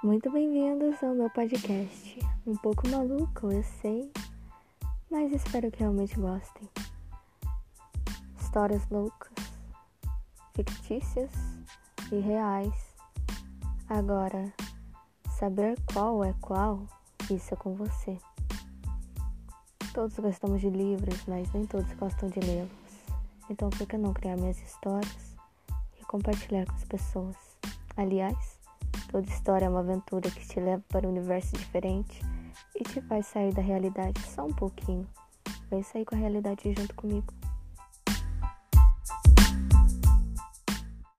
Muito bem-vindos ao meu podcast. Um pouco maluco, eu sei, mas espero que realmente gostem. Histórias loucas, fictícias e reais. Agora, saber qual é qual, isso é com você. Todos gostamos de livros, mas nem todos gostam de lê-los. Então, por que não criar minhas histórias e compartilhar com as pessoas? Aliás, Toda história é uma aventura que te leva para um universo diferente e te faz sair da realidade só um pouquinho. Vem sair com a realidade junto comigo.